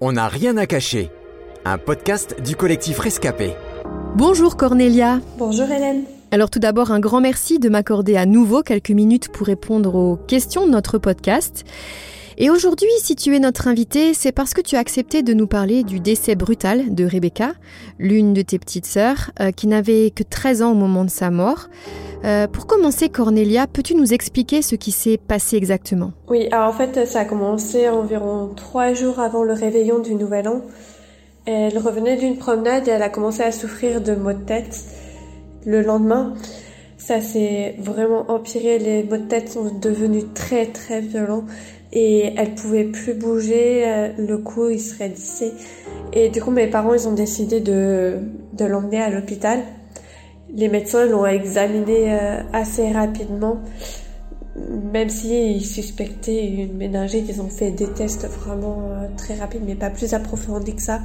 On n'a rien à cacher. Un podcast du collectif Rescapé. Bonjour Cornelia. Bonjour Hélène. Alors tout d'abord, un grand merci de m'accorder à nouveau quelques minutes pour répondre aux questions de notre podcast. Et aujourd'hui, si tu es notre invité, c'est parce que tu as accepté de nous parler du décès brutal de Rebecca, l'une de tes petites sœurs, euh, qui n'avait que 13 ans au moment de sa mort. Euh, pour commencer, Cornelia, peux-tu nous expliquer ce qui s'est passé exactement? Oui, en fait, ça a commencé environ trois jours avant le réveillon du Nouvel An. Elle revenait d'une promenade et elle a commencé à souffrir de maux de tête. Le lendemain, ça s'est vraiment empiré. Les maux de tête sont devenus très très violents et elle pouvait plus bouger. Euh, le cou, il serait lissé. Et du coup, mes parents, ils ont décidé de, l'emmener à l'hôpital. Les médecins l'ont examiné euh, assez rapidement, même s'ils suspectaient une méningite, ils ont fait des tests vraiment euh, très rapides, mais pas plus approfondis que ça.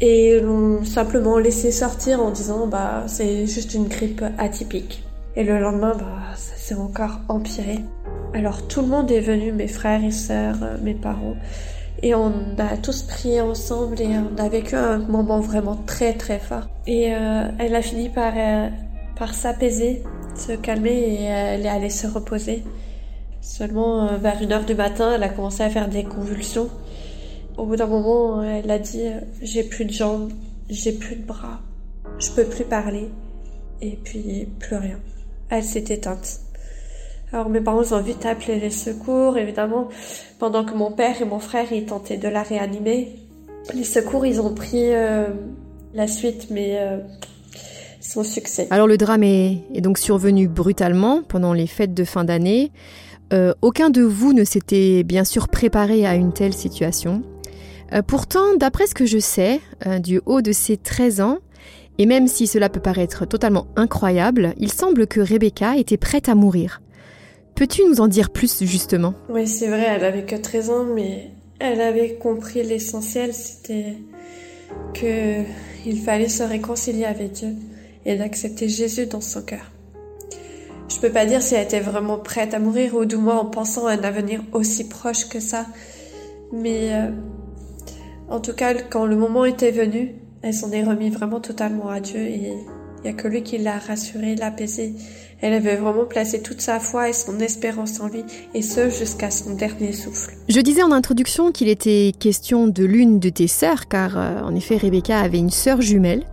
Et l'ont simplement laissé sortir en disant bah c'est juste une grippe atypique. Et le lendemain, bah ça s'est encore empiré. Alors tout le monde est venu, mes frères et sœurs, euh, mes parents. Et on a tous prié ensemble et on a vécu un moment vraiment très très fort. Et euh, elle a fini par, euh, par s'apaiser, se calmer et elle est allée se reposer. Seulement vers une heure du matin, elle a commencé à faire des convulsions. Au bout d'un moment, elle a dit j'ai plus de jambes, j'ai plus de bras, je peux plus parler. Et puis plus rien. Elle s'est éteinte. Alors mes parents ont vite appelé les secours, évidemment, pendant que mon père et mon frère ils tentaient de la réanimer. Les secours, ils ont pris euh, la suite, mais euh, sans succès. Alors le drame est, donc survenu brutalement pendant les fêtes de fin d'année. Euh, aucun de vous ne s'était bien sûr préparé à une telle situation. Pourtant, d'après ce que je sais, du haut de ses 13 ans, et même si cela peut paraître totalement incroyable, il semble que Rebecca était prête à mourir. Peux-tu nous en dire plus justement? Oui, c'est vrai, elle avait que 13 ans, mais elle avait compris l'essentiel, c'était que il fallait se réconcilier avec Dieu et d'accepter Jésus dans son cœur. Je peux pas dire si elle était vraiment prête à mourir ou du moins en pensant à un avenir aussi proche que ça, mais euh, en tout cas, quand le moment était venu, elle s'en est remis vraiment totalement à Dieu et il y a que lui qui l'a rassurée, l'apaisée. Elle avait vraiment placé toute sa foi et son espérance en lui, et ce jusqu'à son dernier souffle. Je disais en introduction qu'il était question de l'une de tes sœurs, car euh, en effet Rebecca avait une sœur jumelle.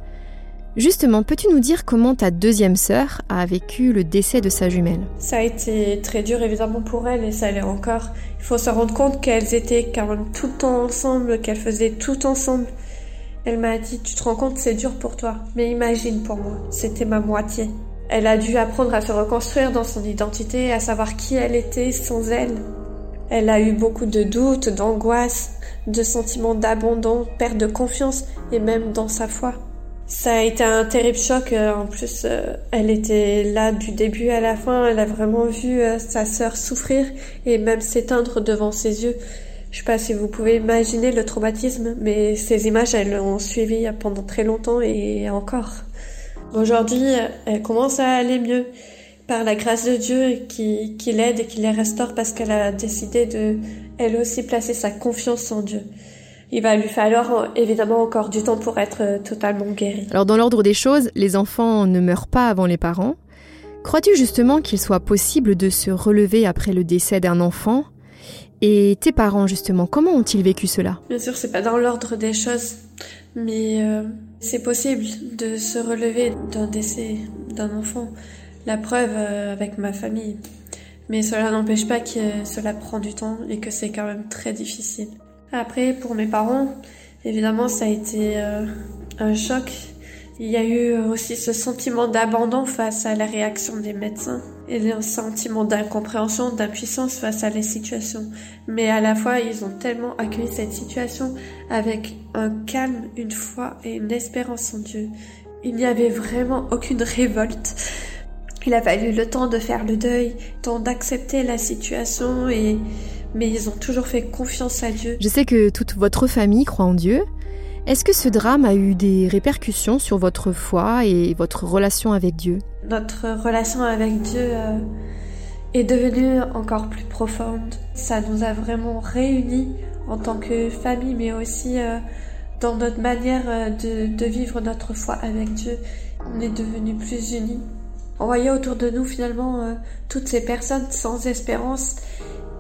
Justement, peux-tu nous dire comment ta deuxième sœur a vécu le décès de sa jumelle? Ça a été très dur évidemment pour elle et ça l'est encore. Il faut se rendre compte qu'elles étaient quand même tout le temps ensemble, qu'elles faisaient tout ensemble. Elle m'a dit, tu te rends compte, c'est dur pour toi, mais imagine pour moi, c'était ma moitié. Elle a dû apprendre à se reconstruire dans son identité, à savoir qui elle était sans elle. Elle a eu beaucoup de doutes, d'angoisse, de sentiments d'abandon, perte de confiance et même dans sa foi. Ça a été un terrible choc. En plus, elle était là du début à la fin. Elle a vraiment vu sa sœur souffrir et même s'éteindre devant ses yeux. Je sais pas si vous pouvez imaginer le traumatisme, mais ces images, elles l'ont suivi pendant très longtemps et encore. Aujourd'hui, elle commence à aller mieux par la grâce de Dieu qui, l'aide et qui les restaure parce qu'elle a décidé de, elle aussi, placer sa confiance en Dieu. Il va lui falloir évidemment encore du temps pour être totalement guéri. Alors dans l'ordre des choses, les enfants ne meurent pas avant les parents. Crois-tu justement qu'il soit possible de se relever après le décès d'un enfant? Et tes parents justement, comment ont-ils vécu cela? Bien sûr, c'est pas dans l'ordre des choses, mais euh, c'est possible de se relever d'un décès d'un enfant. La preuve euh, avec ma famille. Mais cela n'empêche pas que cela prend du temps et que c'est quand même très difficile. Après, pour mes parents, évidemment, ça a été euh, un choc. Il y a eu aussi ce sentiment d'abandon face à la réaction des médecins et un sentiment d'incompréhension, d'impuissance face à les situations. Mais à la fois, ils ont tellement accueilli cette situation avec un calme, une foi et une espérance en Dieu. Il n'y avait vraiment aucune révolte. Il a fallu le temps de faire le deuil, temps d'accepter la situation et mais ils ont toujours fait confiance à Dieu. Je sais que toute votre famille croit en Dieu. Est-ce que ce drame a eu des répercussions sur votre foi et votre relation avec Dieu? Notre relation avec Dieu euh, est devenue encore plus profonde. Ça nous a vraiment réunis en tant que famille, mais aussi euh, dans notre manière euh, de, vivre notre foi avec Dieu. On est devenus plus unis. On voyait autour de nous finalement toutes ces personnes sans espérance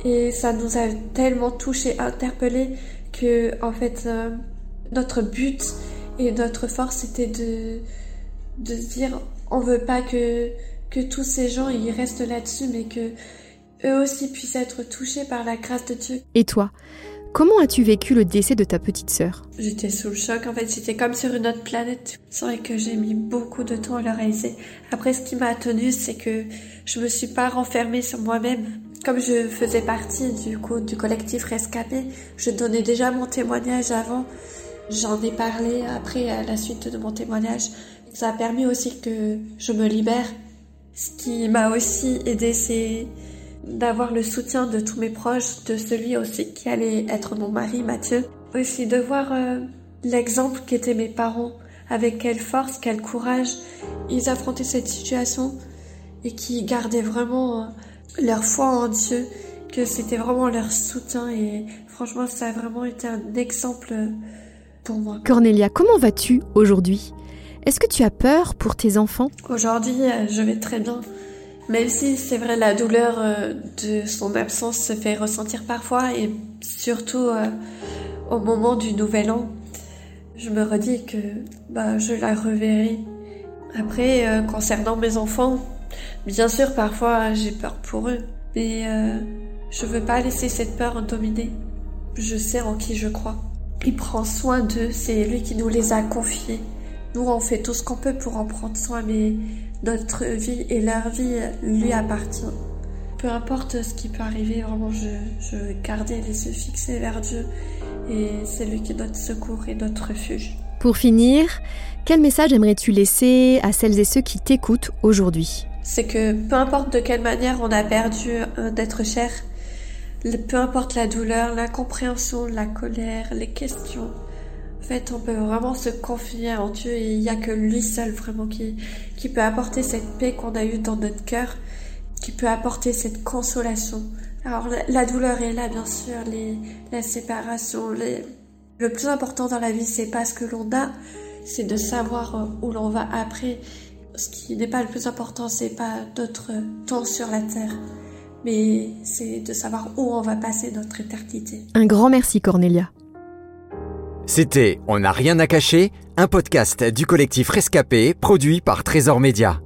et ça nous a tellement touchés, interpellés que en fait notre but et notre force était de de se dire on veut pas que que tous ces gens ils restent là-dessus mais que eux aussi puissent être touchés par la grâce de Dieu. Et toi, comment as-tu vécu le décès de ta petite sœur? J'étais sous le choc, en fait, c'était comme sur une autre planète. C'est vrai que j'ai mis beaucoup de temps à le réaliser. Après, ce qui m'a tenue, c'est que je me suis pas renfermée sur moi-même. Comme je faisais partie du coup du collectif Rescapé, je donnais déjà mon témoignage avant. J'en ai parlé après à la suite de mon témoignage. Ça a permis aussi que je me libère. Ce qui m'a aussi aidé, c'est d'avoir le soutien de tous mes proches, de celui aussi qui allait être mon mari, Mathieu. Aussi de voir euh, l'exemple qu'étaient mes parents, avec quelle force, quel courage ils affrontaient cette situation et qui gardaient vraiment euh, leur foi en Dieu, que c'était vraiment leur soutien et franchement ça a vraiment été un exemple pour moi. Cornelia, comment vas-tu aujourd'hui? Est-ce que tu as peur pour tes enfants? Aujourd'hui, euh, je vais très bien. Même si c'est vrai, la douleur euh, de son absence se fait ressentir parfois et surtout euh, au moment du nouvel an, je me redis que bah, je la reverrai. Après, euh, concernant mes enfants, bien sûr, parfois j'ai peur pour eux, mais je veux pas laisser cette peur dominer. Je sais en qui je crois. Il prend soin d'eux, c'est lui qui nous les a confiés. Nous, on fait tout ce qu'on peut pour en prendre soin, mais notre vie et leur vie lui appartient. Peu importe ce qui peut arriver, vraiment, je, je garder les yeux fixés vers Dieu et c'est lui qui est notre secours et notre refuge. Pour finir, quel message aimerais-tu laisser à celles et ceux qui t'écoutent aujourd'hui? C'est que peu importe de quelle manière on a perdu un être cher, peu importe la douleur, l'incompréhension, la colère, les questions, en fait, on peut vraiment se confier en Dieu et il n'y a que lui seul vraiment qui, qui peut apporter cette paix qu'on a eue dans notre cœur, qui peut apporter cette consolation. Alors la, douleur est là, bien sûr, les, la séparation. Le plus important dans la vie, c'est pas ce que l'on a, c'est de savoir euh, où l'on va après. Ce qui n'est pas le plus important, c'est pas notre temps sur la terre, mais c'est de savoir où on va passer notre éternité. Un grand merci, Cornelia. C'était On n'a rien à cacher, un podcast du collectif Rescapé produit par Trésor Média.